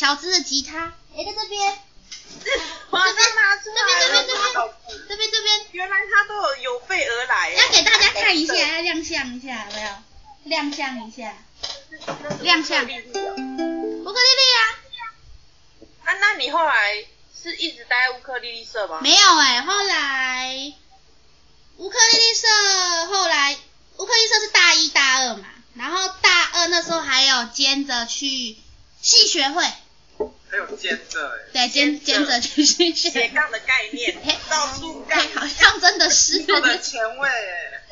的吉小支的吉他，哎，在这边，拿出来，这边这边这边这边这边，原来他都有有备而来，要给大家看一下，要亮相一下，有没有？亮相一下，亮相，乌克丽丽啊，啊，那你后来是一直待在乌克丽丽社吗？没有哎、欸，后来。乌克丽丽社后来，乌克丽丽社是大一大二嘛，然后大二那时候还有兼着去戏学会，还有兼着哎，对，兼兼着去系学会，斜杠的概念，到处杠，好像真的是，这么前卫。哎，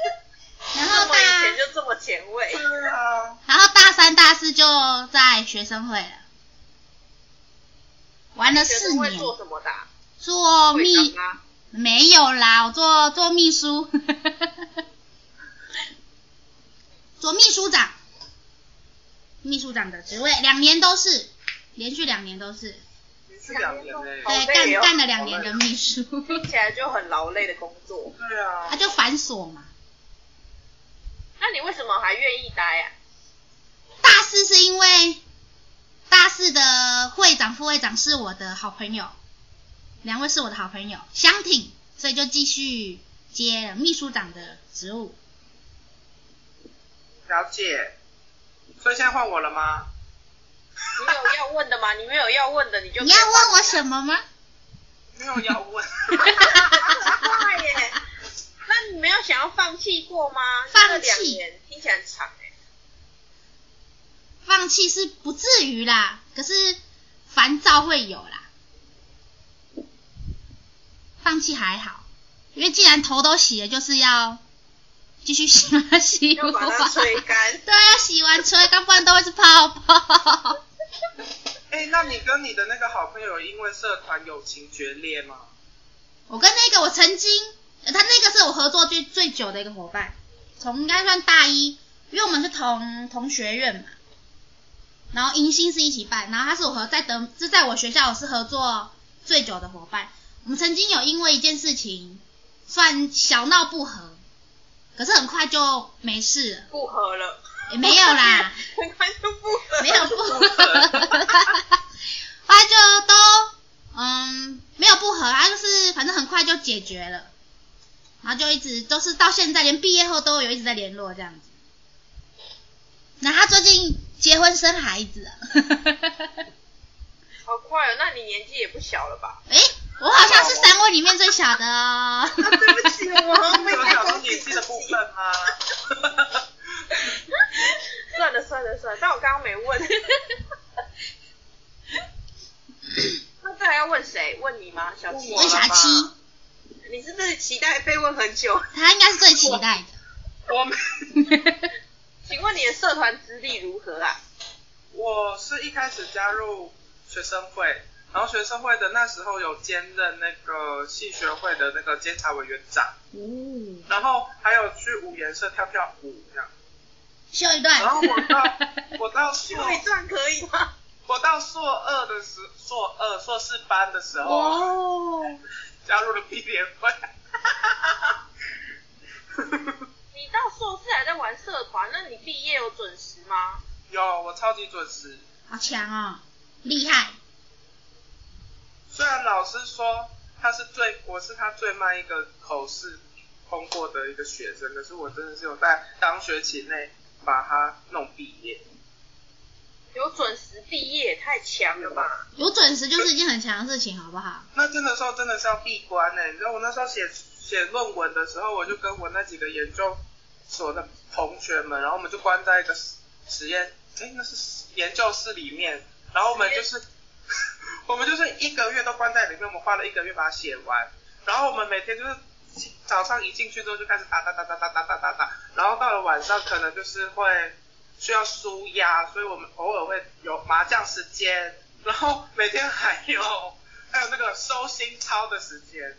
然后大以前就这么前卫，对啊，然后大三大四就在学生会了，玩了四年，做什么的？做秘。没有啦，我做做秘书，做秘书长，秘书长的职位，两年都是，连续两年都是，连续两年嘞，对，干干了两年的秘书，听起来就很劳累的工作。对啊，他就繁琐嘛。那你为什么还愿意待啊？大四是因为大四的会长、副会长是我的好朋友。两位是我的好朋友，相挺，所以就继续接了秘书长的职务。了解，所以现在换我了吗？你有要问的吗？你没有要问的，你就你要问我什么吗？没有要问。那你没有想要放弃过吗？放弃？听起来很长哎。放弃是不至于啦，可是烦躁会有啦。放弃还好，因为既然头都洗了，就是要继续洗嘛，洗要把它吹干。对，要洗完吹干，不然都会是泡泡。哎、欸，那你跟你的那个好朋友因为社团友情决裂吗？我跟那个我曾经，他那个是我合作最最久的一个伙伴，从应该算大一，因为我们是同同学院嘛，然后迎新是一起办，然后他是我和在德是在我学校我是合作最久的伙伴。我们曾经有因为一件事情算小闹不和，可是很快就没事了。不和了？也 没有啦，很快就不合，没有不和，后来就都嗯没有不和，啊就是反正很快就解决了，然后就一直都是到现在连毕业后都有一直在联络这样子。那他最近结婚生孩子了，好快哦，那你年纪也不小了吧？诶我好像是三位里面最小的哦。啊、对不起，我没有讲到年纪的部分吗？算了算了算了，但我刚刚没问。那这还要问谁？问你吗？小七？问小七。你是不是期待被问很久？他应该是最期待的。我，我们。请问你的社团资历如何啊？我是一开始加入学生会。然后学生会的那时候有兼任那个系学会的那个监察委员长，嗯，然后还有去五颜社跳跳舞这样，秀一段。然后我到 我到秀一段可以吗？我到硕二的时硕二硕士班的时候，哦，加入了毕联会。你到硕士还在玩社团，那你毕业有准时吗？有，我超级准时。好强哦，厉害。虽然老师说他是最，我是他最慢一个口试通过的一个学生，可是我真的是有在当学期内把它弄毕业。有准时毕业太强了吧？有准时就是一件很强的事情，好不好？那真的时候真的是要闭关呢。你知道我那时候写写论文的时候，我就跟我那几个研究所的同学们，然后我们就关在一个实验，哎，那是研究室里面，然后我们就是。我们就是一个月都关在里面，我们花了一个月把它写完。然后我们每天就是早上一进去之后就开始打打打打打打打打打，然后到了晚上可能就是会需要舒压，所以我们偶尔会有麻将时间，然后每天还有还有那个收心操的时间。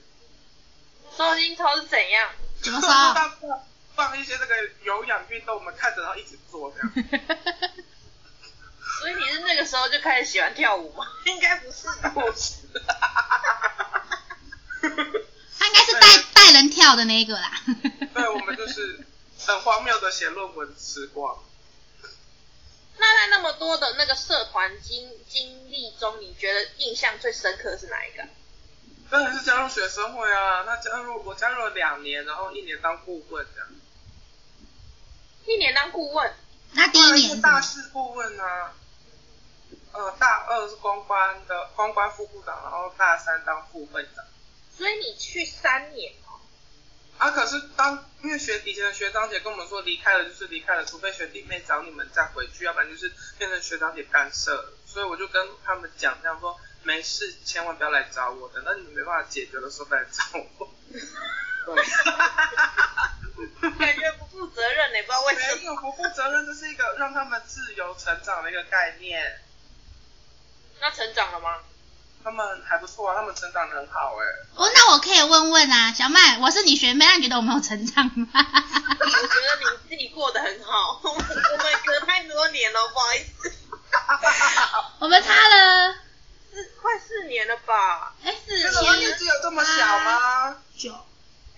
收心操是怎样？怎么收？放放一些这个有氧运动，我们看着然后一直做这样。所以你是那个时候就开始喜欢跳舞吗？应该不是吧？不是。他应该是带带人跳的那一个啦。对，我们就是很荒谬的写论文时光。那在那么多的那个社团经经历中，你觉得印象最深刻的是哪一个？当然是加入学生会啊！那加入我加入了两年，然后一年当顾问这样。一年当顾问？那第一年是大四顾问啊。呃，大二是公关的公关副部长，然后大三当副会长。所以你去三年哦。啊，可是当因为学以前的学长姐跟我们说，离开了就是离开了，除非学弟妹找你们再回去，要不然就是变成学长姐干涉。所以我就跟他们讲这样说，没事，千万不要来找我，等到你们没办法解决的时候再来找我。对。感觉不负责任呢，不知道为什么。没有不负责任，这是一个让他们自由成长的一个概念。那成长了吗？他们还不错啊，他们成长的很好哎。哦，那我可以问问啊，小麦，我是你学妹，那你觉得我们有成长吗？我觉得你自己过得很好，我们隔太多年了，不好意思。我们差了四快四年了吧？哎，四年。年纪有这么小吗？九。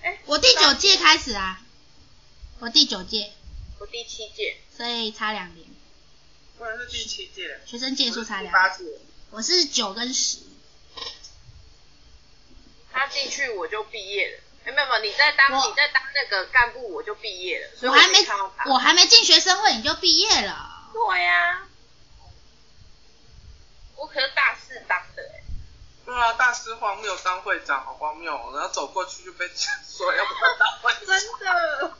哎，我第九届开始啊。我第九届。我第七届。所以差两年。我是第七届。学生届数差两。八届。我是九跟十。他进去我就毕业了，哎，没有没有，你在当你在当那个干部我就毕业了，所以我，我还没我还没进学生会你就毕业了。对呀、啊，我可是大四当的哎。对啊，大四荒谬当会长，好荒谬，然后走过去就被说要不要当会长。真的，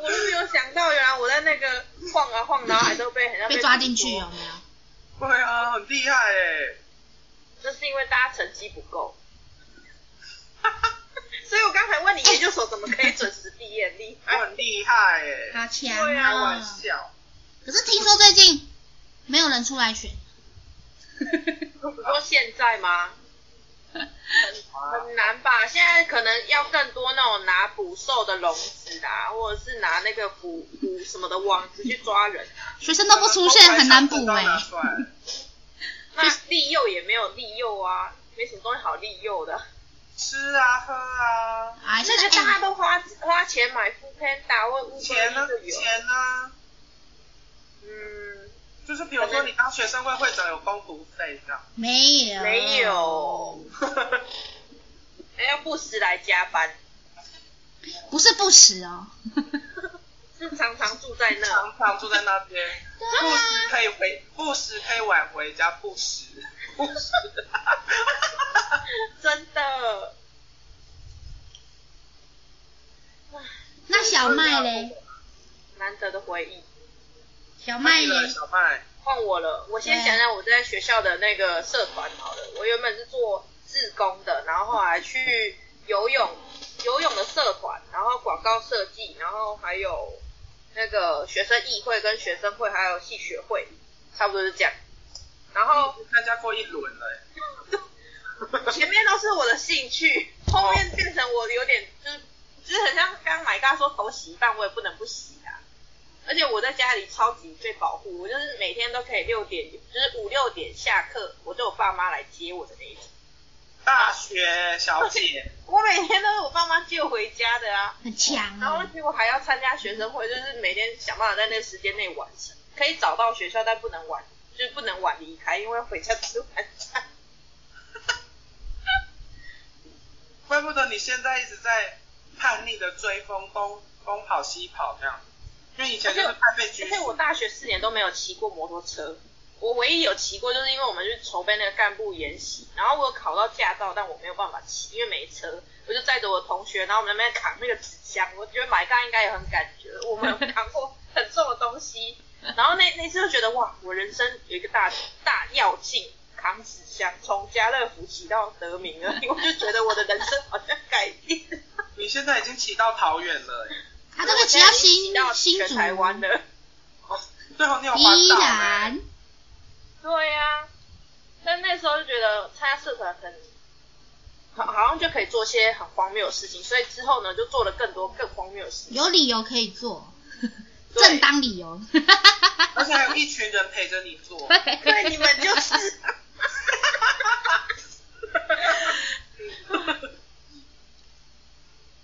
我都没有想到，原来我在那个晃啊晃，然后还都被被，被抓进去有没有？对啊，很厉害哎。那是因为大家成绩不够。你研究所怎么可以准时毕业？厉害，我很厉害哎，好强啊！开玩笑。可是听说最近没有人出来选。你说现在吗？很很难吧？现在可能要更多那种拿捕兽的笼子啊，或者是拿那个捕捕什么的网子去抓人。学生都不出现，很难捕哎。那利诱也没有利诱啊，没什么东西好利诱的。吃啊喝啊，现在大家都花花钱买或 Uber 钱呢？钱呢？嗯，就是比如说你当学生会会长有公读费这样？没有，没有。哎要不时来加班？不是不时哦，是常常住在那，常常住在那边。不时可以回，不时可以晚回家，不时，不时。真的。那小麦嘞？难得的回忆。小麦嘞？小麦。换我了，我先讲讲我在学校的那个社团好了。我原本是做志工的，然后后来去游泳，游泳的社团，然后广告设计，然后还有那个学生议会跟学生会，还有系学会，差不多是这样。然后参加过一轮了。前面都是我的兴趣，后面变成我有点就是就是很像刚刚买嘎说头洗一半，我也不能不洗啊。而且我在家里超级被保护，我就是每天都可以六点，就是五六点下课，我都有爸妈来接我的那一种。大学小姐，我每天都是我爸妈接我回家的啊，很强啊。然后结果还要参加学生会，就是每天想办法在那个时间内完成，可以找到学校，但不能晚，就是不能晚离开，因为回家吃晚餐。怪不得你现在一直在叛逆的追风，东东跑西跑这样，因为以前就是怕被拘束。而且我大学四年都没有骑过摩托车，我唯一有骑过，就是因为我们去筹备那个干部研习，然后我有考到驾照，但我没有办法骑，因为没车，我就载着我同学，然后我们在那边扛那个纸箱，我觉得买大应该也很感觉，我们有扛过很重的东西，然后那那次就觉得哇，我人生有一个大大要进。扛纸箱从家乐福骑到德明了，我就觉得我的人生好像改变。你现在已经骑到桃园了，他这个骑到新新竹台湾了。哦，最后你有环岛。依然。对呀、啊，但那时候就觉得参加社团很，好好像就可以做些很荒谬的事情，所以之后呢就做了更多更荒谬的事情。有理由可以做，正当理由。而且还有一群人陪着你做。对，你们就是。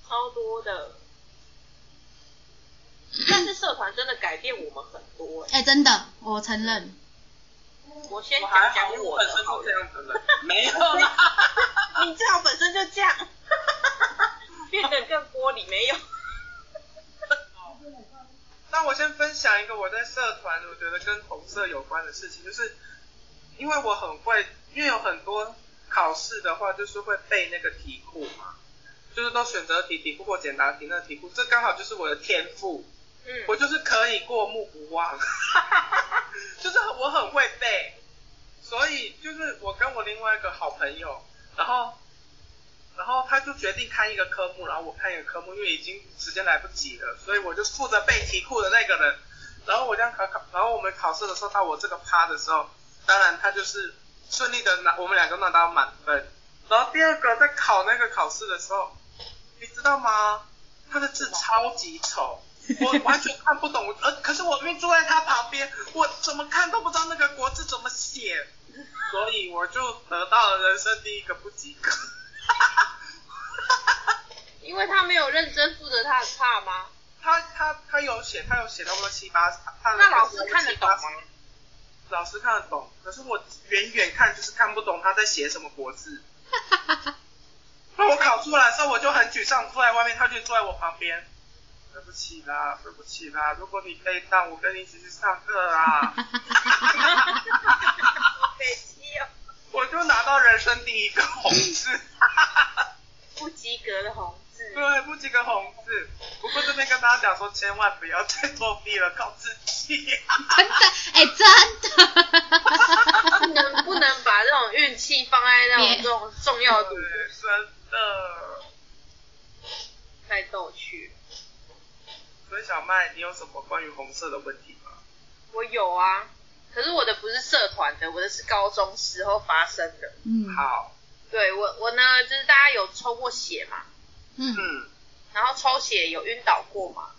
超多的，但是社团真的改变我们很多哎、哎、真的，我承认。我先讲我本的好了。身就这样子的，没有啦。你这样本身就这样，变得更玻璃没有。那我先分享一个我在社团，我觉得跟红色有关的事情，就是因为我很会，因为有很多考试的话，就是会背那个题库嘛，就是都选择题、题库或简答题那个题库，这刚好就是我的天赋，我就是可以过目不忘，就是我很会背，所以就是我跟我另外一个好朋友，然后。然后他就决定看一个科目，然后我看一个科目，因为已经时间来不及了，所以我就负责背题库的那个人。然后我这样考考，然后我们考试的时候到我这个趴的时候，当然他就是顺利的拿，我们两个拿到满分。然后第二个在考那个考试的时候，你知道吗？他的字超级丑，我完全看不懂。呃，可是我明明坐在他旁边，我怎么看都不知道那个国字怎么写，所以我就得到了人生第一个不及格。因为他没有认真负责他的差吗？他他他有写，他有写差不多七八，他那老师看得懂吗？老师看得懂，可是我远远看就是看不懂他在写什么国字。那我考出来的时候我就很沮丧，坐在外面，他就坐在我旁边。对不起啦，对不起啦，如果你背当，我跟你一起去上课啊。北七哦。我就拿到人生第一个红字。不及格的红字。对，不及格红字。不过这边跟大家讲说，千万不要再作弊了，靠自己。真的，哎，真的。不能不能把这种运气放在那种这种重要的。对，真的。太逗趣了。所以小麦，你有什么关于红色的问题吗？我有啊，可是我的不是社团的，我的是高中时候发生的。嗯。好。对我我呢，就是大家有抽过血嘛？嗯。嗯。然后抽血有晕倒过吗？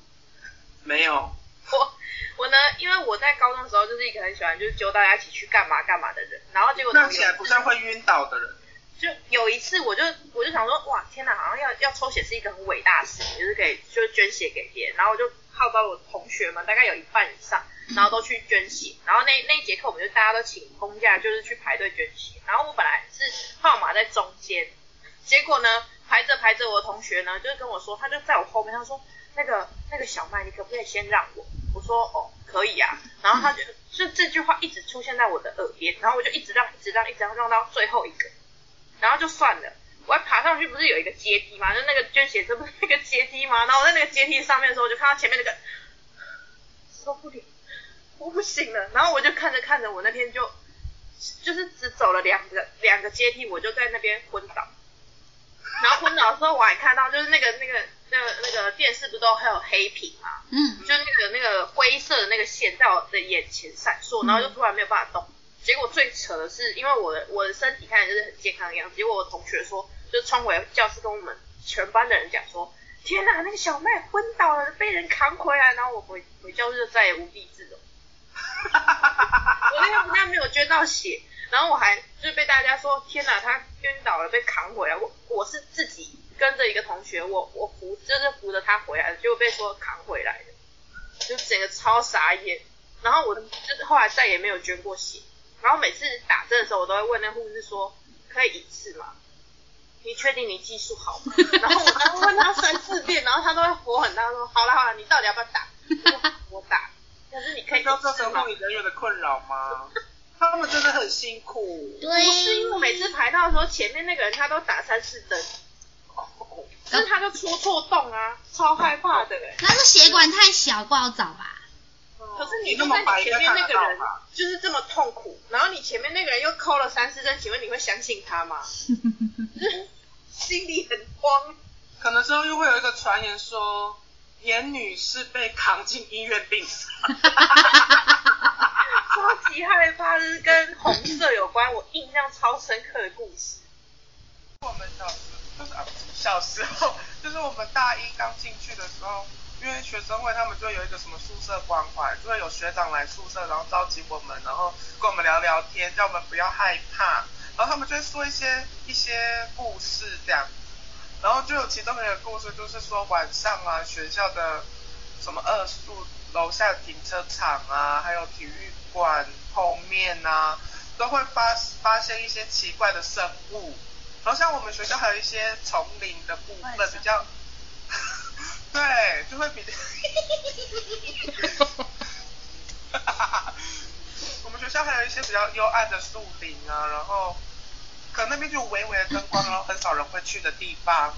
没有。我我呢，因为我在高中的时候就是一个很喜欢就是揪大家一起去干嘛干嘛的人，然后结果看起来不像会晕倒的人。就有一次，我就我就想说，哇，天哪，好像要要抽血是一个很伟大的事情，就是给就是捐血给别人，然后我就号召我的同学们，大概有一半以上，然后都去捐血，然后那那一节课我们就大家都请公假，就是去排队捐血，然后我本来是号码在中间，结果呢排着排着，我的同学呢就是跟我说，他就在我后面，他说那个那个小麦，你可不可以先让我？我说哦，可以啊，然后他就就这句话一直出现在我的耳边，然后我就一直让一直让一直让让到最后一个。然后就算了，我还爬上去，不是有一个阶梯吗？就那个捐血车不是那个阶梯吗？然后我在那个阶梯上面的时候，我就看到前面那个受不了，我不行了。然后我就看着看着，我那天就就是只走了两个两个阶梯，我就在那边昏倒。然后昏倒的时候，我还看到就是那个那个那个那个电视不都还有黑屏吗？嗯，就那个那个灰色的那个线在我的眼前闪烁，然后就突然没有办法动。结果最扯的是，因为我的我的身体看起来就是很健康的样子，结果我同学说，就冲回教室跟我们全班的人讲说，天哪，那个小麦昏倒了，被人扛回来，然后我回回教室就再也无地自容。我那天不但没有捐到血，然后我还就是被大家说，天哪，他晕倒了，被扛回来。我我是自己跟着一个同学，我我扶就是扶着他回来的，结果被说扛回来的，就整个超傻眼。然后我就后来再也没有捐过血。然后每次打针的时候，我都会问那护士说：“可以一次吗？你确定你技术好吗？” 然后我还会问他三四遍，然后他都会火很大说：“好了好了，你到底要不要打？” 我打，可是你可以。知道造成护理人员的困扰吗？他们真的很辛苦。对。不是因为每次排到的时候，前面那个人他都打三四针，可是他就戳错洞啊，超害怕的哎。那是血管太小，不好找吧？可是你就在你前面那个人就是这么痛苦，然后你前面那个人又抠了三四针，请问你会相信他吗？心里很慌。可能之后又会有一个传言说，严女士被扛进医院病死。超级害怕，就是跟红色有关，我印象超深刻的故事。我们小时就是小时候，就是我们大一刚进去的时候。因为学生会他们就有一个什么宿舍关怀，就会有学长来宿舍，然后召集我们，然后跟我们聊聊天，叫我们不要害怕，然后他们就会说一些一些故事这样，然后就有其中一个故事就是说晚上啊学校的什么二宿楼下的停车场啊，还有体育馆后面啊，都会发发现一些奇怪的生物。然后像我们学校还有一些丛林的部分比较，对，就会比较，我们学校还有一些比较幽暗的树林啊，然后可能那边就有微微的灯光，然后很少人会去的地方，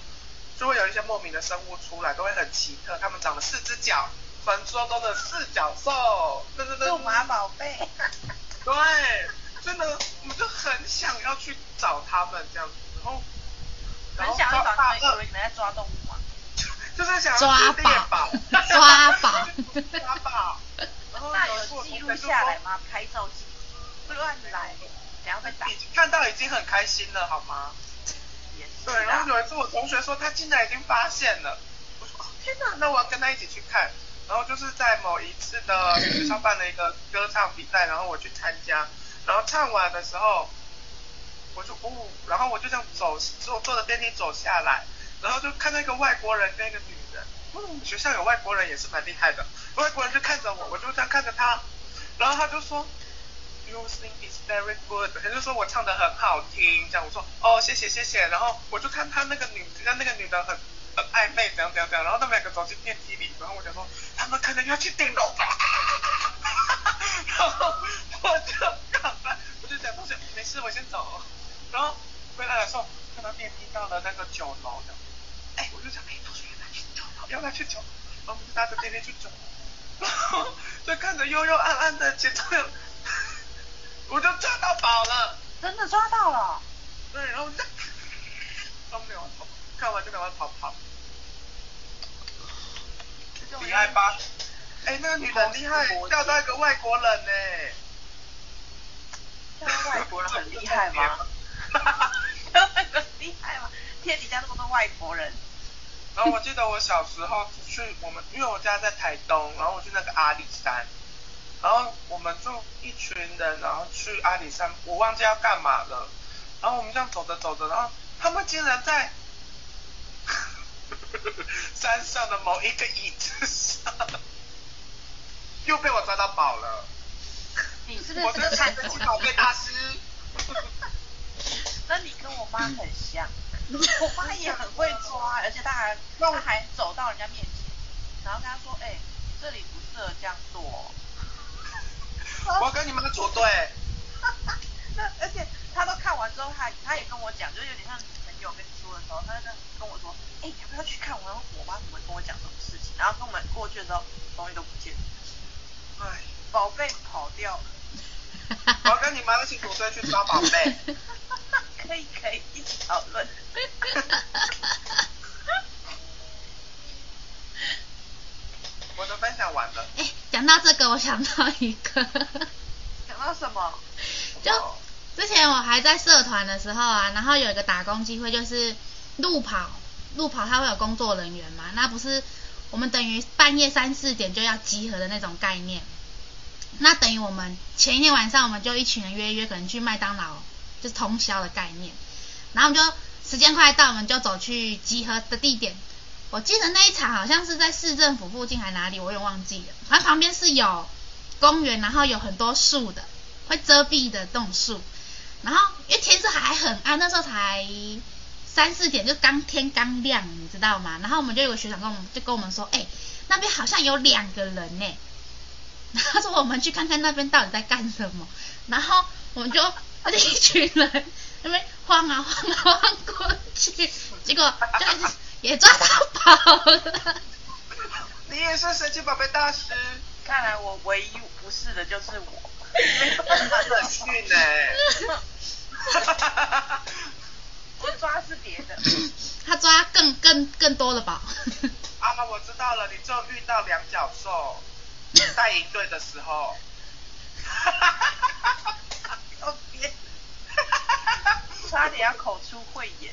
就会有一些莫名的生物出来，都会很奇特，它们长了四只脚，传说中的四脚兽，对对对，数码宝贝，对，真的，我们就很想要去找他们这样子。然后，很想要找他们，以为你们在抓动物吗？就是想要抓宝，抓宝，抓宝。那有记录下来吗？拍照记录，乱来，然后被打。看到已经很开心了，好吗？对，然后有一次我同学说他竟然已经发现了，我说哦天哪，那我要跟他一起去看。然后就是在某一次的 学校办了一个歌唱比赛，然后我去参加，然后唱完的时候。我就呜，然后我就这样走，坐坐着电梯走下来，然后就看到一个外国人跟一个女人，嗯，学校有外国人也是蛮厉害的，外国人就看着我，我就这样看着他，然后他就说，You sing is very good，他就说我唱的很好听，这样。我说，哦，谢谢谢谢，然后我就看他那个女，跟那个女的很很暧昧，这样这样这样，然后他们两个走进电梯里，然后我就说，他们可能要去顶楼吧，然后我就赶快，我就讲同学没事，我先走。然后回来的时候，看到电梯到了那个九楼的，哎，我就想，哎，同学要他去九楼，要他去九楼，然后我们就拿着电梯去找，然后就看着幽幽暗暗的街道，我就抓到宝了，真的抓到了，对，然后就，都没有跑，看完就赶快跑跑，厉害吧？哎，那个女的厉害，钓到一个外国人呢，钓到外国人很厉害吗？哈哈哈，那个厉害吗？天底下那么多外国人。然后我记得我小时候去我们，因为我家在台东，然后我去那个阿里山，然后我们就一群人，然后去阿里山，我忘记要干嘛了。然后我们这样走着走着，然后他们竟然在 山上的某一个椅子上，又被我抓到宝了。你是不是我是神奇宝贝大师？那你跟我妈很像，我妈也很会抓，而且她还她还走到人家面前，然后跟她说，哎、欸，这里不适合这样做。我跟你们组队。那而且她都看完之后，她她也跟我讲，就是有点像朋友跟你说的时候，她就跟我说，哎、欸，要不要去看？我说我妈怎么跟我讲这种事情？然后跟我们过去的时候，东西都不见了。哎，宝贝跑掉了。我要跟你妈一起组队去抓宝贝。可以可以一起讨论。我都分享完了。哎，讲到这个，我想到一个。讲到什么？就之前我还在社团的时候啊，然后有一个打工机会，就是路跑，路跑它会有工作人员嘛，那不是我们等于半夜三四点就要集合的那种概念。那等于我们前一天晚上，我们就一群人约约，可能去麦当劳。就是通宵的概念，然后我们就时间快到，我们就走去集合的地点。我记得那一场好像是在市政府附近还哪里，我有点忘记了。反正旁边是有公园，然后有很多树的，会遮蔽的这种树。然后因为天色还很暗，那时候才三四点，就刚天刚亮，你知道吗？然后我们就有个学长跟我们就跟我们说，哎，那边好像有两个人呢。他说我们去看看那边到底在干什么。然后我们就。一群人那边晃啊晃啊晃过去，结果就也抓到宝了。你也是神奇宝贝大师，看来我唯一不是的就是我。很逊呢。我抓是别的。他抓更更更多的宝。啊，我知道了，你就遇到两角兽带营队的时候。差点要口出秽言，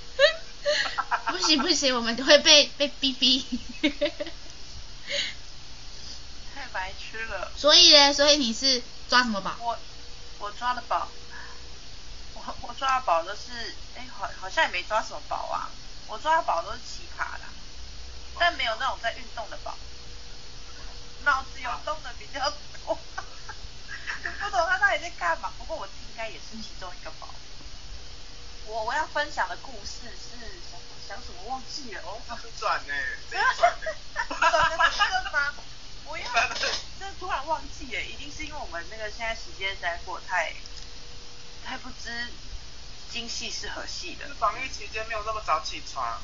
不行不行，我们会被被逼逼。太白痴了。所以呢，所以你是抓什么宝？我我抓的宝，我我抓的宝都是，哎，好好像也没抓什么宝啊。我抓的宝都是奇葩的，但没有那种在运动的宝。脑子有动的比较多，不懂他到底在干嘛。不过我应该也是其中一个宝。我我要分享的故事是想想什么忘记了哦。转呢？这一转呢？转的是这吗？我要这突然忘记了，一定是因为我们那个现在时间实在过太太不知今夕是何夕的。防疫期间没有那么早起床。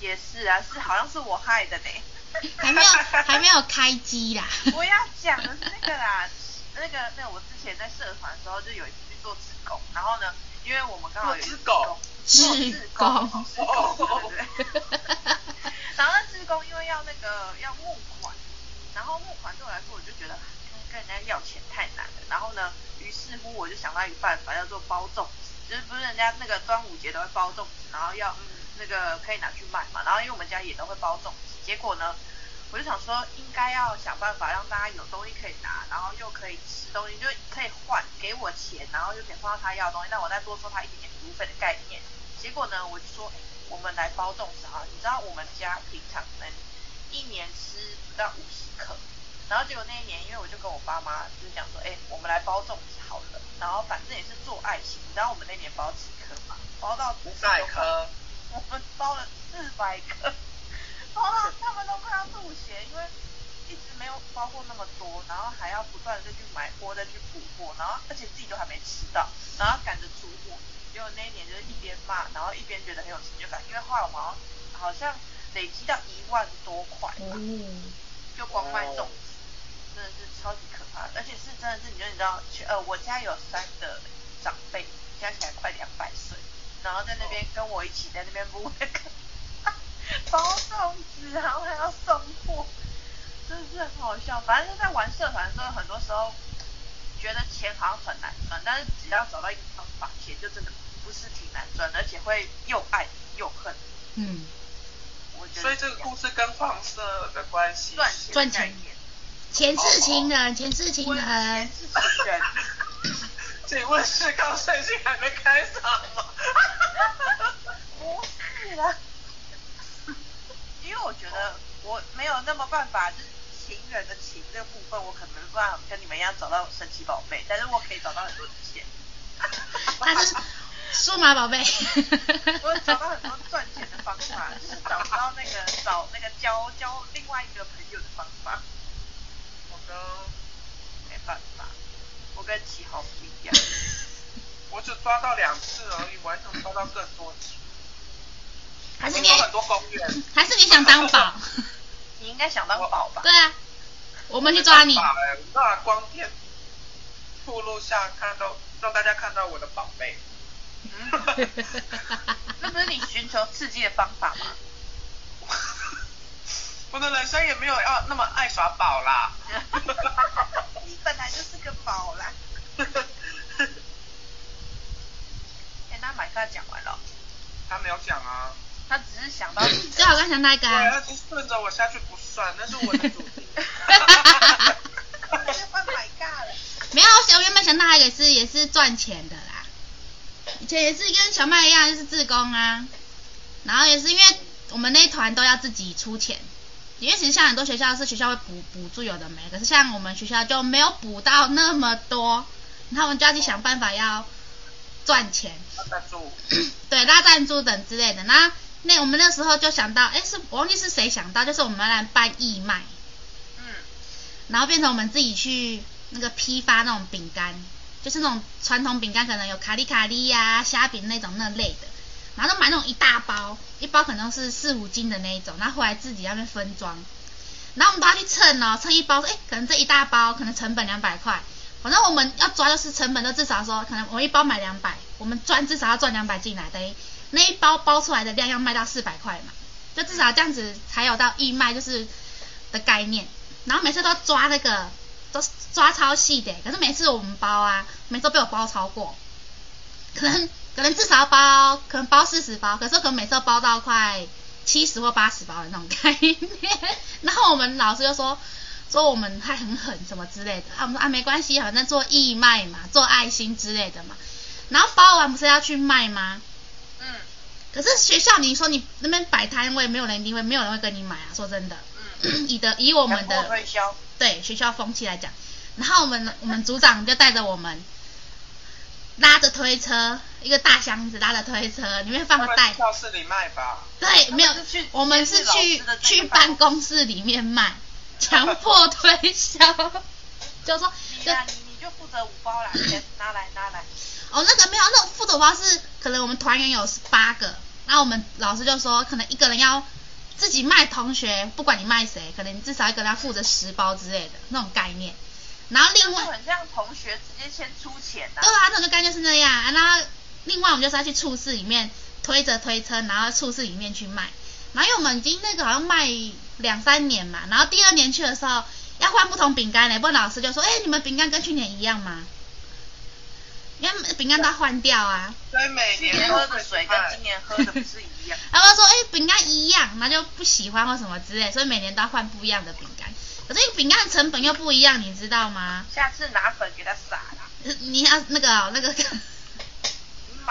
也是啊，是好像是我害的呢。还没有还没有开机啦。我要讲的是那个啦，那个那个我之前在社团的时候就有一次去做志工，然后呢，因为我们刚好有志工，志工，志工。然后那志工因为要那个要募款，然后募款对我来说我就觉得跟人家要钱太难了，然后呢，于是乎我就想到一个办法，叫做包粽子，就是不是人家那个端午节都会包粽子，然后要。那个可以拿去卖嘛，然后因为我们家也都会包粽子，结果呢，我就想说应该要想办法让大家有东西可以拿，然后又可以吃东西，就可以换给我钱，然后就可以换到他要的东西，那我再多收他一点点服务费的概念。结果呢，我就说，哎，我们来包粽子啊，你知道我们家平常能一年吃不到五十颗，然后结果那一年，因为我就跟我爸妈就是讲说，哎，我们来包粽子好了，然后反正也是做爱心，你知道我们那年包几颗吗？包到五百颗。我们包了四百个，包到他们都快要吐血，因为一直没有包过那么多，然后还要不断的再去买货，再去补货，然后而且自己都还没吃到，然后赶着出货，结果那一年就是一边骂，然后一边觉得很有成就感，因为后来我们好像累积到一万多块，嗯，就光卖粽子，真的是超级可怕，而且是真的是，你就你知道，呃，我家有三个长辈，加起来。后在那边跟我一起在那边不会包粽子，然后还要送货，真的是很好笑。反正就在玩社团的时候，很多时候觉得钱好像很难赚，但是只要找到一个方法，钱就真的不是挺难赚，而且会又爱又恨。嗯，我觉得。所以这个故事跟黄色的关系，赚钱，钱是情人，钱是情人，钱是情人。请问是刚睡醒还没开嗓吗？不是啦，因为我觉得我没有那么办法，就是情人的情这个部分，我可能没办法跟你们一样找到神奇宝贝，但是我可以找到很多钱。他是数码宝贝。我找到很多赚钱的方法，就是找不到那个找那个交交另外一个朋友的方法。我都没办法，我跟齐豪不一样。我只抓到两次而已，我还想抓到更多次。还是你很多公园？还是你想当宝？你应该想当宝吧？对啊，我们去抓你。那光天曝露下看到，让大家看到我的宝贝。那不是你寻求刺激的方法吗？我的人生也没有要那么爱耍宝啦。你本来就是个宝啦。那买他讲完了，他没有讲啊，他只是想到，最好刚想那个，对，他顺着我下去不算，那是我的主题。没有，我原本想到还有一个是也是赚钱的啦，以前也是跟小麦一样，就是自工啊，然后也是因为我们那一团都要自己出钱，因为其实像很多学校是学校会补补助有的没，可是像我们学校就没有补到那么多，然后我们就要去想办法要。赚钱，赞助，对，拉赞助等之类的。那那我们那时候就想到，哎，是我忘记是谁想到，就是我们来办义卖，嗯，然后变成我们自己去那个批发那种饼干，就是那种传统饼干，可能有卡里卡里呀、虾饼那种那类的，然后就买那种一大包，一包可能是四五斤的那一种，然后回来自己那边分装，然后我们都要去称哦，称一包，哎，可能这一大包可能成本两百块。反正我们要抓的是成本，都至少说，可能我一包买两百，我们赚至少要赚两百进来，等于那一包包出来的量要卖到四百块嘛，就至少这样子才有到义卖就是的概念。然后每次都抓那个，都抓超细的，可是每次我们包啊，每次都被我包超过，可能 可能至少要包，可能包四十包，可是可能每次都包到快七十或八十包的那种概念。然后我们老师就说。说我们还很狠什么之类的啊，我们说啊没关系，反正做义卖嘛，做爱心之类的嘛。然后包完不是要去卖吗？嗯。可是学校你说你那边摆摊位，没有人一定会，没有人会跟你买啊。说真的，嗯，以的以我们的，对学校风气来讲，然后我们我们组长就带着我们拉着推车，一个大箱子拉着推车，里面放个袋。教室里卖吧。对，没有，我们是去去办公室里面卖，强迫推销，就说就你你就负责五包啦，钱拿来拿来。哦，那个没有，那种负责五包是可能我们团员有八个，然后我们老师就说，可能一个人要自己卖，同学不管你卖谁，可能你至少一个人要负责十包之类的那种概念。然后另外很像同学直接先出钱的、啊。对啊，那个概念就是那样。然后另外我们就是要去处室里面推着推车，然后处室里面去卖。然后因为我们已经那个好像卖两三年嘛，然后第二年去的时候要换不同饼干嘞，不然老师就说，哎，你们饼干跟去年一样吗？因为饼干都要换掉啊。所以每年喝的水跟今年喝的不是一样。他们说，哎，饼干一样，那就不喜欢或什么之类，所以每年都要换不一样的饼干。可是饼干的成本又不一样，你知道吗？下次拿粉给他撒啦。你要那个、哦、那个。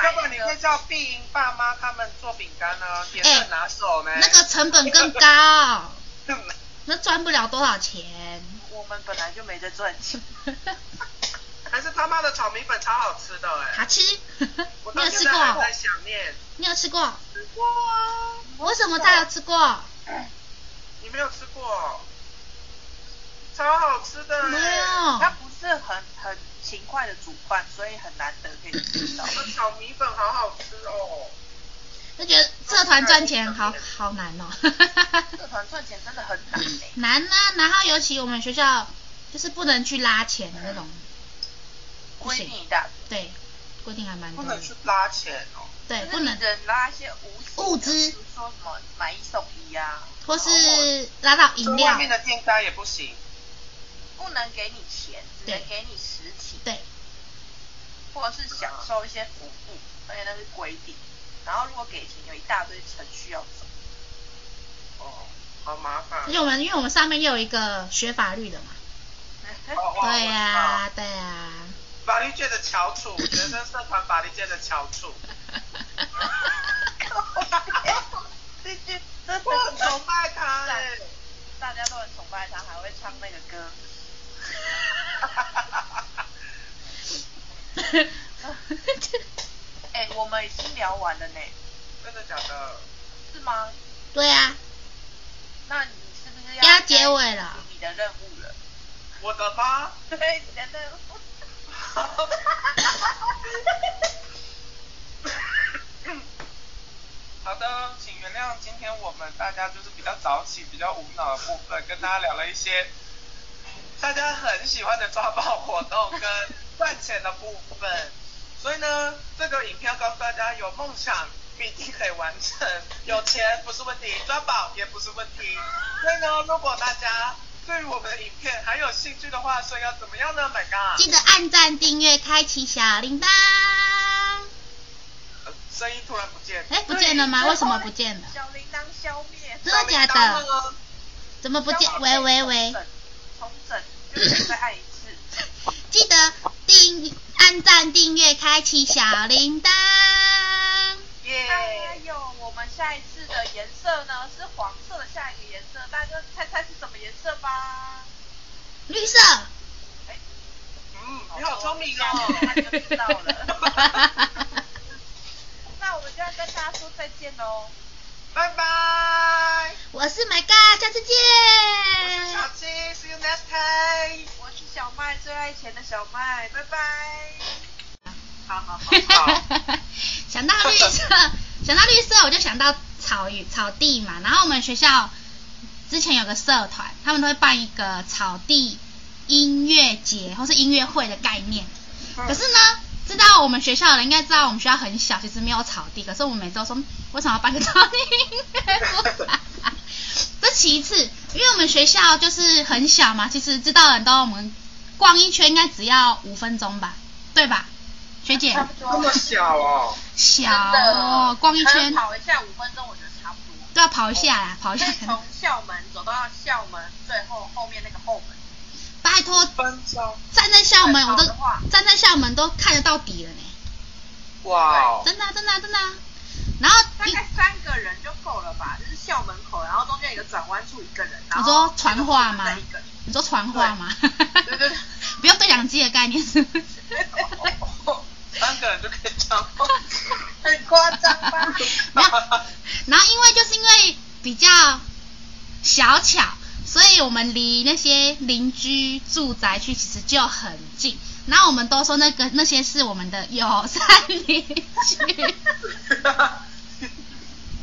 要不然你可以叫碧莹爸妈他们做饼干呢，也是拿手呢。那个成本更高，那赚不了多少钱。我们本来就没在赚钱。还是他妈的炒米粉超好吃的哎。好吃。我你有吃过？在想念。你有吃过？吃过啊。为什么他有吃过？你没有吃过。超好吃的，没有，他不是很很勤快的煮饭，所以很难得可以吃到。那炒米粉好好吃哦。就觉得社团赚钱好好难哦。社团赚钱真的很难呢。难啊，然后尤其我们学校就是不能去拉钱的那种。规定一大堆。对，规定还蛮多。不能去拉钱哦。对，不能。拉一些物物资，比如说什么买一送一呀，或是拉到饮料。外面的店家也不行。不能给你钱，只能给你实体。对。或者是享受一些服务，而且那是规定。然后如果给钱，有一大堆程序要走。哦，好麻烦。因为我们，因为我们上面又有一个学法律的嘛。对呀，对呀。法律界的翘楚，学生社团法律界的翘楚。这句真的很崇拜他哎，大家都很崇拜他，还会唱那个歌。哈哈哈哈哈哈！哎，我们已经聊完了呢。真的假的？是吗？对啊。那你是不是要要结尾了？你的任务了。我的吗？对，你的任务。哈哈哈哈哈哈！好的，请原谅今天我们大家就是比较早起、比较无脑的部分，跟大家聊了一些。大家很喜欢的抓包活动跟赚钱的部分，所以呢，这个影片要告诉大家，有梦想必定可以完成，有钱不是问题，抓宝也不是问题。所以呢，如果大家对我们的影片还有兴趣的话，所以要怎么样呢？My God，记得按赞、订阅、开启小铃铛。呃，声音突然不见。哎，不见了吗？为什么不见了？小铃铛消灭。真的假的？怎么不见？喂喂喂。重整，就是再按一次。记得订、按赞、订阅、开启小铃铛。耶！还有我们下一次的颜色呢？是黄色的下一个颜色，大家猜猜是什么颜色吧？绿色。哎，嗯，你好聪明哦。那就知道了。那我们就要跟大家说再见喽。拜拜！我是 My God，下次见。我是小七，See you next time。小麦，最爱钱的小麦，拜拜。好 好好。好想到绿色，想到绿色，我就想到草与草地嘛。然后我们学校之前有个社团，他们都会办一个草地音乐节或是音乐会的概念。可是呢，知道我们学校的人应该知道，我们学校很小，其实没有草地。可是我们每周说，为什么要办个草地音乐会？这其次，因为我们学校就是很小嘛，其实知道的人都我们逛一圈应该只要五分钟吧，对吧，学姐？差不多。这么小哦。小哦，逛一圈。跑一下五分钟，我觉得差不多。都要跑一下啦，跑一下。从校门走到校门最后后面那个后门。拜托，站在校门，我都站在校门都看得到底了呢。哇！真的真的真的。然后大概三个人就够了吧？就是校门口，然后中间有一个转弯处一个人。你说传话吗？你说传话吗？对对对，不用对讲机的概念是不是？三个人就可以讲话，很夸张吧？没有，然后因为就是因为比较小巧，所以我们离那些邻居住宅区其实就很近。然后我们都说那个那些是我们的友善邻居。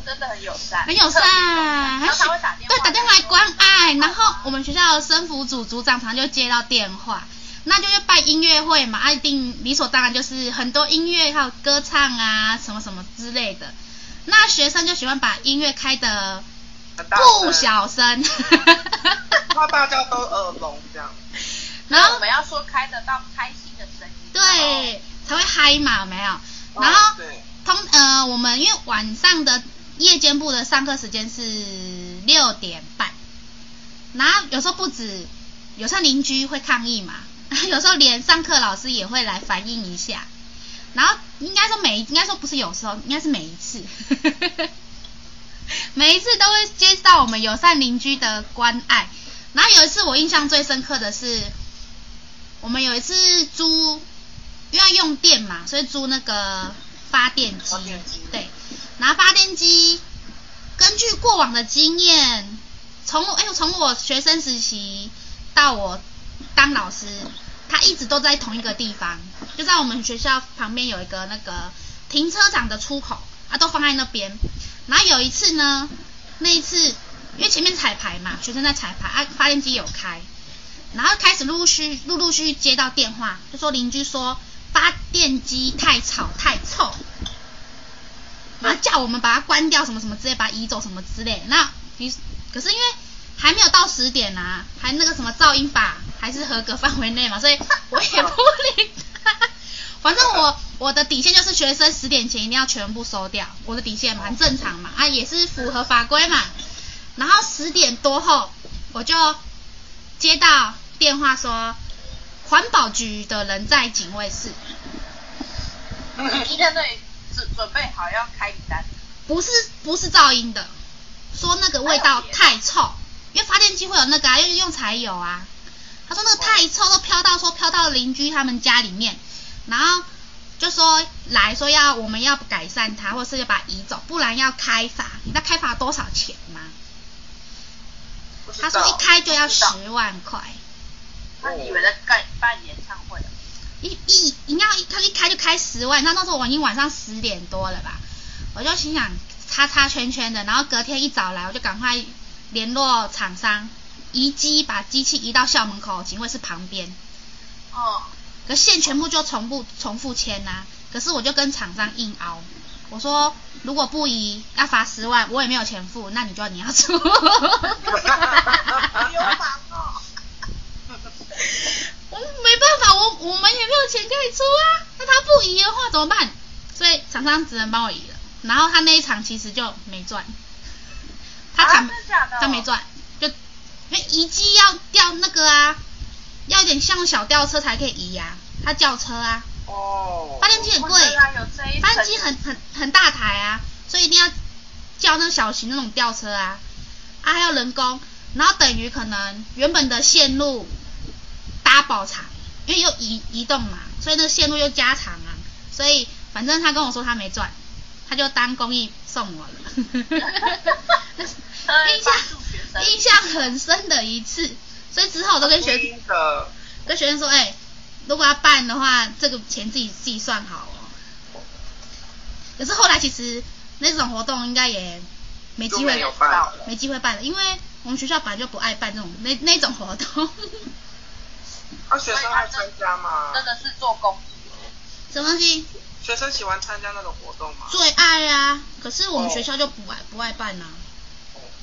真的很友善，很友善，他他会打电话，对，打电话来关爱。然后我们学校的生辅组组长常常就接到电话，那就是办音乐会嘛，啊，一定理所当然就是很多音乐还有歌唱啊，什么什么之类的。那学生就喜欢把音乐开的不小声，怕大家都耳聋这样。然后我们要说开得到开心的声音，对，才会嗨嘛，有没有？然后通呃，我们因为晚上的。夜间部的上课时间是六点半，然后有时候不止，有时候邻居会抗议嘛，有时候连上课老师也会来反映一下，然后应该说每应该说不是有时候，应该是每一次，每一次都会接到我们友善邻居的关爱，然后有一次我印象最深刻的是，我们有一次租，因为要用电嘛，所以租那个发电机，发电机对。拿发电机，根据过往的经验，从哎呦从我学生时期到我当老师，他一直都在同一个地方，就在我们学校旁边有一个那个停车场的出口，啊都放在那边。然后有一次呢，那一次因为前面彩排嘛，学生在彩排，啊发电机有开，然后开始陆陆续陆陆续续接到电话，就说邻居说发电机太吵太臭。然后叫我们把它关掉，什么什么之类，把它移走什么之类。那，可是因为还没有到十点啊，还那个什么噪音法还是合格范围内嘛，所以我也不理他。反正我我的底线就是学生十点前一定要全部收掉，我的底线蛮正常嘛，啊也是符合法规嘛。然后十点多后我就接到电话说，环保局的人在警卫室。一天对。准备好要开单，不是不是噪音的，说那个味道太臭，因为发电机会有那个啊，因为用柴油啊。他说那个太臭，都飘到说飘到邻居他们家里面，然后就说来说要我们要改善它，或是要把它移走，不然要开罚。你知道开罚多少钱吗？他说一开就要十万块。那你以为在干办演唱会？一一你要一他一开就开十万，那那时候我已经晚上十点多了吧，我就心想叉叉圈圈的，然后隔天一早来我就赶快联络厂商移机，把机器移到校门口警卫室旁边。哦。可线全部就重复重复签呐、啊，可是我就跟厂商硬熬，我说如果不移要罚十万，我也没有钱付，那你就要你要出。哈哈哈哈哈。有房哦。我没办法，我我们也没有钱可以出啊。那他不移的话怎么办？所以厂商只能帮我移了。然后他那一场其实就没赚，他场他没赚，就因为移机要吊那个啊，要有点像小吊车才可以移呀、啊，他轿车啊。哦。发电机很贵，发电机很很很大台啊，所以一定要叫那个小型那种吊车啊，啊还要人工，然后等于可能原本的线路。大爆长，因为又移移动嘛，所以那个线路又加长啊，所以反正他跟我说他没赚，他就当公益送我了。印象印象很深的一次，所以之后我都跟学生跟学生说，哎、欸，如果要办的话，这个钱自己自己算好哦。可是后来其实那种活动应该也没机会办，没机会办了，因为我们学校本来就不爱办这种那那种活动。啊，学生爱参加吗？真的是做公益。什么东西？学生喜欢参加那种活动吗？最爱啊！可是我们学校就不爱、哦、不爱办呐、啊。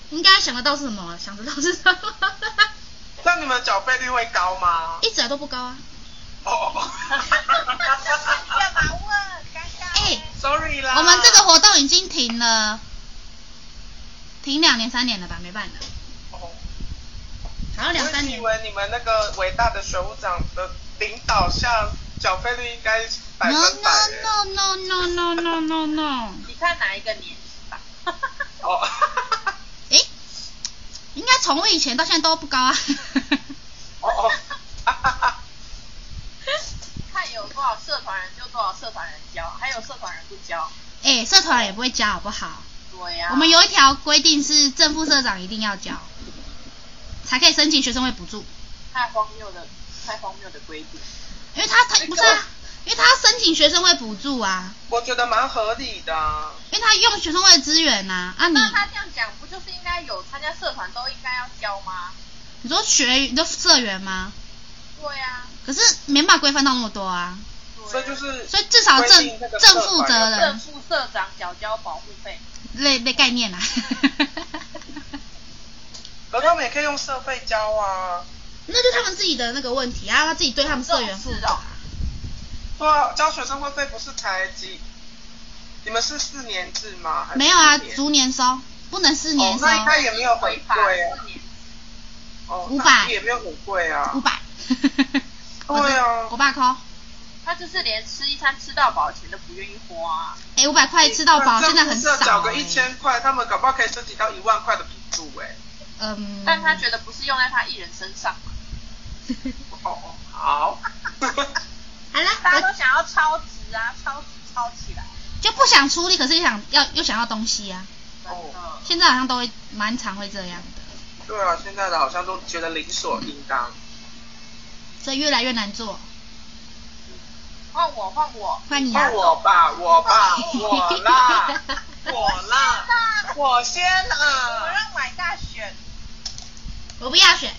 应该想得到是什么？想得到是什么？那你们缴费率会高吗？一直都不高啊。哦。干嘛问？尴尬。哎、欸、，sorry 啦。我们这个活动已经停了，停两年三年了吧？没办了。我以为你们那个伟大的学务长的领导下，缴费率应该百分百。No No No No No No No No No。你看哪一个年级吧。哦。哎，应该从以前到现在都不高啊。哦。哈哈哈。看有多少社团人就多少社团人交，还有社团人不交。哎，社团也不会交好不好？对呀。我们有一条规定是正副社长一定要交。才可以申请学生会补助。太荒谬的，太荒谬的规定。因为他他不是啊，因为他要申请学生会补助啊。我觉得蛮合理的、啊。因为他用学生会的资源呐，啊，啊你。那他这样讲，不就是应该有参加社团都应该要交吗？你说学你说社员吗？对呀、啊。可是没办法规范到那么多啊。所以就是。所以至少正正负责人。正副社长缴交保护费。类类概念啊。可他们也可以用社费交啊。那就他们自己的那个问题啊，他自己对他们社员负责。对啊，交学生会费不是才几？你们是四年制吗？没有啊，逐年收，不能四年收。哦、那应该也没有很贵啊。哦，五百也没有很贵啊。五百。对啊。五百块。他就是连吃一餐吃到饱的钱都不愿意花。哎，五百块吃到饱现在很少。缴个一千块，他们搞不好可以申请到一万块的补助哎。嗯。但他觉得不是用在他一人身上。哦，好。好了，大家都想要超值啊，超值超起来。就不想出力，可是又想要又想要东西啊。哦。现在好像都会蛮常会这样的。对啊，现在的好像都觉得理所应当。所以越来越难做。换我，换我。换你啊。换我吧，我吧，我啦，我啦，我先啊。我让买大选。我不要选。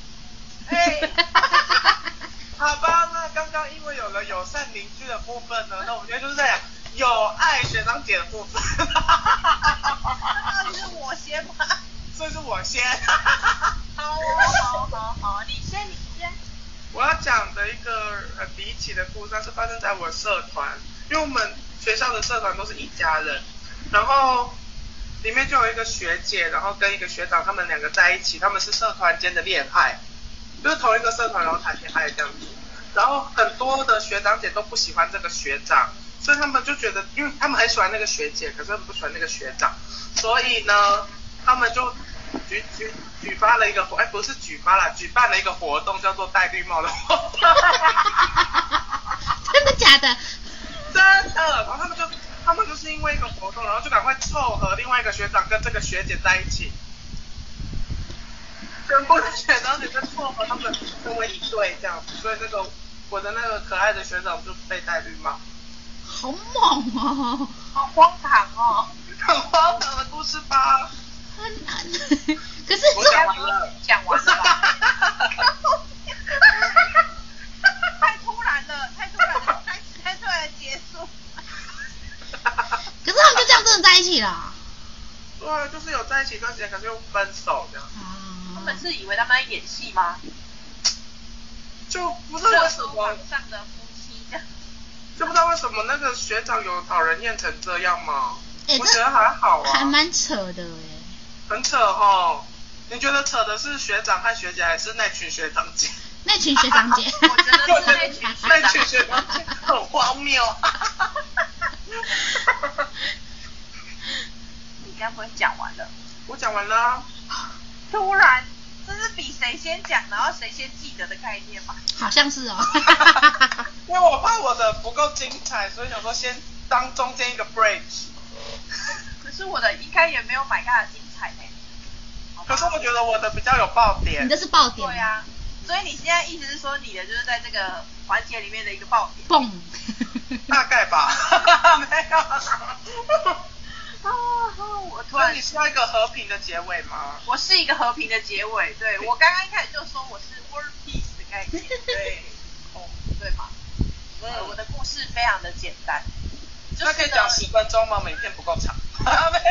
哎。好吧，那刚刚因为有了友善邻居的部分呢，那我们今天就是这样有爱学长姐的部分。那到底是我先吗？所以是我先。好哦，好好好，你先，你先。我要讲的一个很离奇的故事，是发生在我社团，因为我们学校的社团都是一家人，然后里面就有一个学姐，然后跟一个学长，他们两个在一起，他们是社团间的恋爱。就是同一个社团，然后谈恋爱这样子，然后很多的学长姐都不喜欢这个学长，所以他们就觉得，因为他们很喜欢那个学姐，可是他们不喜欢那个学长，所以呢，他们就举举举发了一个活，哎，不是举发了，举办了一个活动，叫做戴绿帽的活动。真的假的？真的。然后他们就，他们就是因为一个活动，然后就赶快凑合另外一个学长跟这个学姐在一起。全部的学长姐在凑合他们成为一对这样子，所以那个我的那个可爱的学长就被戴绿帽。好猛哦！好荒唐哦！很荒唐的故事吧？很难。可是我讲完了，讲完了。太突然了，太突然了，太太突然的结束。可是他们就这样真的在一起了？对啊，就是有在一起一段时间，可是又分手这样。他们是以为他们在演戏吗？就不知道为什么上的夫妻这样，就不知道为什么那个学长有讨人厌成这样吗？欸、我觉得还好啊，还蛮扯的哎，很扯哦。你觉得扯的是学长和学姐，还是那群学长姐？那群学长姐，我觉得是那群学长姐，那群学长姐很荒谬。你该不会讲完了？我讲完了。突然。这是比谁先讲，然后谁先记得的概念吗？好像是哦。因为我怕我的不够精彩，所以想说先当中间一个 break。可是我的应该也没有买他的精可是我觉得我的比较有爆点。你的是爆点。对啊，所以你现在意思是说你的就是在这个环节里面的一个爆点。蹦。大概吧。没有。啊，我突然，你需要一个和平的结尾吗？我是一个和平的结尾，对，我刚刚一开始就说我是 world peace 的概念，对，哦，对吧，所以我的故事非常的简单，那可以讲十分钟吗？每天不够长。没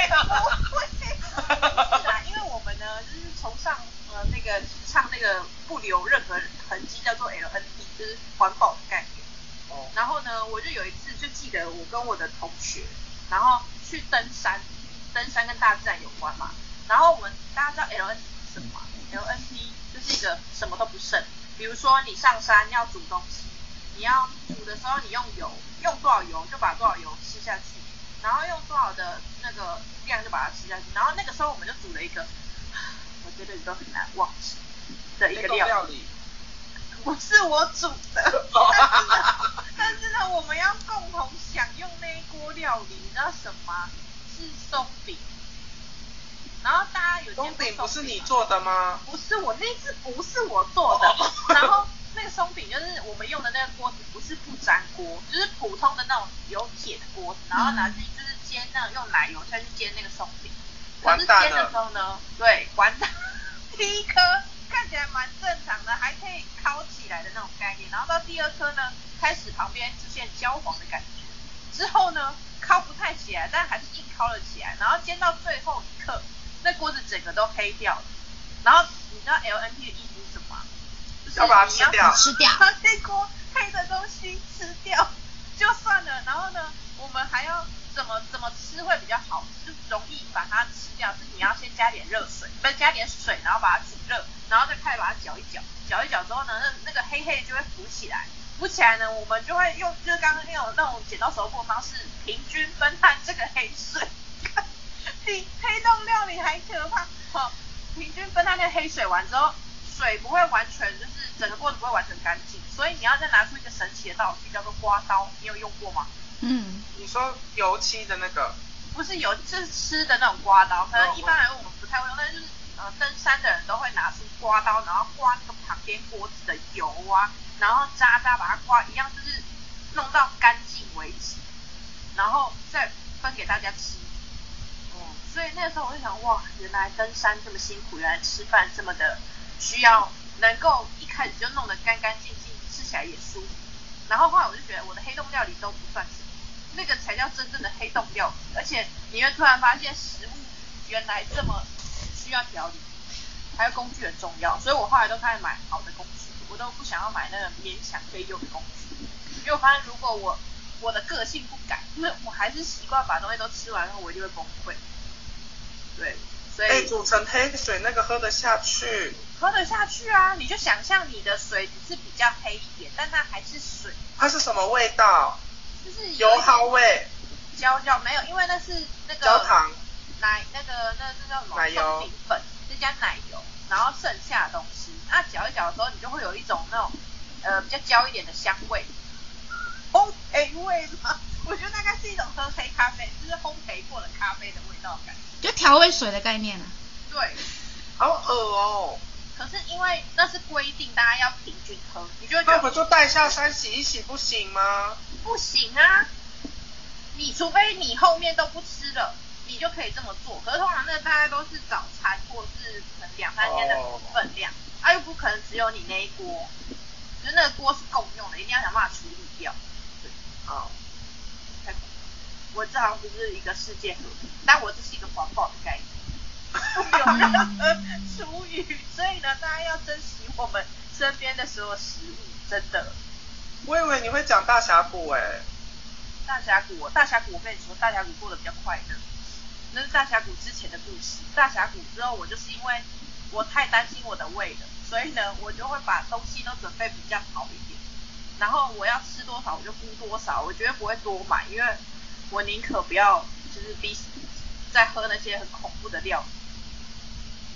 有，不会，是啊，因为我们呢就是崇尚呃那个提倡那个不留任何痕迹，叫做 LNT，就是环保的概念。哦。然后呢，我就有一次就记得我跟我的同学，然后。去登山，登山跟大自然有关嘛。然后我们大家知道 L N T 是什么吗？L N T 就是一个什么都不剩。比如说你上山要煮东西，你要煮的时候你用油，用多少油就把多少油吃下去，然后用多少的那个量就把它吃下去。然后那个时候我们就煮了一个，我觉得你都很难忘记的一个料理。不是我煮的，但是呢，但是呢，我们要共同享用那一锅料理，你知道什么？是松饼。然后大家有松饼不是你做的吗？不是我那次不是我做的。然后那个松饼就是我们用的那个锅子，不是不粘锅，就是普通的那种有铁的锅子，然后拿去就是煎那种用奶油下去煎那个松饼。可是煎的时候呢，对，完蛋，第一颗看起来蛮正常的，还可以烤起来的那种概念。然后到第二颗呢，开始旁边出现焦黄的感觉，之后呢，烤不太起来，但还是硬烤了起来。然后煎到最后一刻。那锅子整个都黑掉了，然后你知道 LNP 的意思是什么？就是要把它吃掉，吃掉。把这锅黑的东西吃掉就算了，然后呢，我们还要怎么怎么吃会比较好，就容易把它吃掉。是你要先加点热水，不是加点水，然后把它煮热，然后再开始把它搅一搅，搅一搅之后呢，那那个黑黑就会浮起来，浮起来呢，我们就会用就是刚刚那种那种剪刀手布的方式，平均分摊这个黑水。比黑洞料理还可怕，好，平均分摊那黑水完之后，水不会完全就是整个锅子不会完全干净，所以你要再拿出一个神奇的道具，叫做刮刀，你有用过吗？嗯，你说油漆的那个？不是油，就是吃的那种刮刀，可能一般来说我们不太会用，但是就是呃登山的人都会拿出刮刀，然后刮那个旁边锅子的油啊，然后渣渣把它刮一样，就是弄到干净为止，然后再分给大家吃。所以那个时候我就想，哇，原来登山这么辛苦，原来吃饭这么的需要，能够一开始就弄得干干净净，吃起来也舒服。然后后来我就觉得，我的黑洞料理都不算什么，那个才叫真正的黑洞料理。而且你会突然发现，食物原来这么需要调理，还有工具很重要。所以我后来都开始买好的工具，我都不想要买那个勉强可以用的工具，因为我发现如果我我的个性不改，因 为我还是习惯把东西都吃完后，我一定会崩溃。对，所以、欸、煮成黑水那个喝得下去？喝得下去啊！你就想象你的水只是比较黑一点，但它还是水。它是什么味道？就是油耗味。焦焦没有，因为那是那个焦糖奶那个那那叫什么？奶油。松饼粉，再加奶油，然后剩下的东西，那搅一搅的时候，你就会有一种那种呃比较焦一点的香味。烘焙味吗？我觉得大概是一种喝黑咖啡，就是烘焙过的咖道感。就调味水的概念啊。对，好恶哦。可是因为那是规定，大家要平均喝，你就会觉得那不就带下山洗一洗不行吗？不行啊，你除非你后面都不吃了，你就可以这么做。可是通常那大概都是早餐或是可能两三天的分量，啊、哦、又不可能只有你那一锅，就是那个锅是共用的，一定要想办法处理掉。对，好。我这好像不是一个世界但我这是一个环保的概念，不有任何厨余，所以呢，大家要珍惜我们身边的所有食物，真的。我以为你会讲大峡谷哎、欸。大峡谷，大峡谷，我跟你说，大峡谷过得比较快乐，那是大峡谷之前的故事。大峡谷之后，我就是因为我太担心我的胃了，所以呢，我就会把东西都准备比较好一点，然后我要吃多少我就估多少，我绝对不会多买，因为。我宁可不要，就是逼死再喝那些很恐怖的料。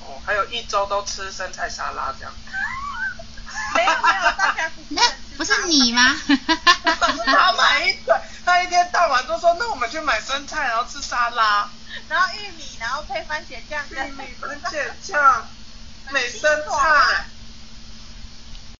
哦，还有一周都吃生菜沙拉这样。没有没有，大家不那不是你吗？他买一堆，他一天到晚都说，那我们去买生菜，然后吃沙拉，然后玉米，然后配番茄酱。玉米番茄酱，美生菜。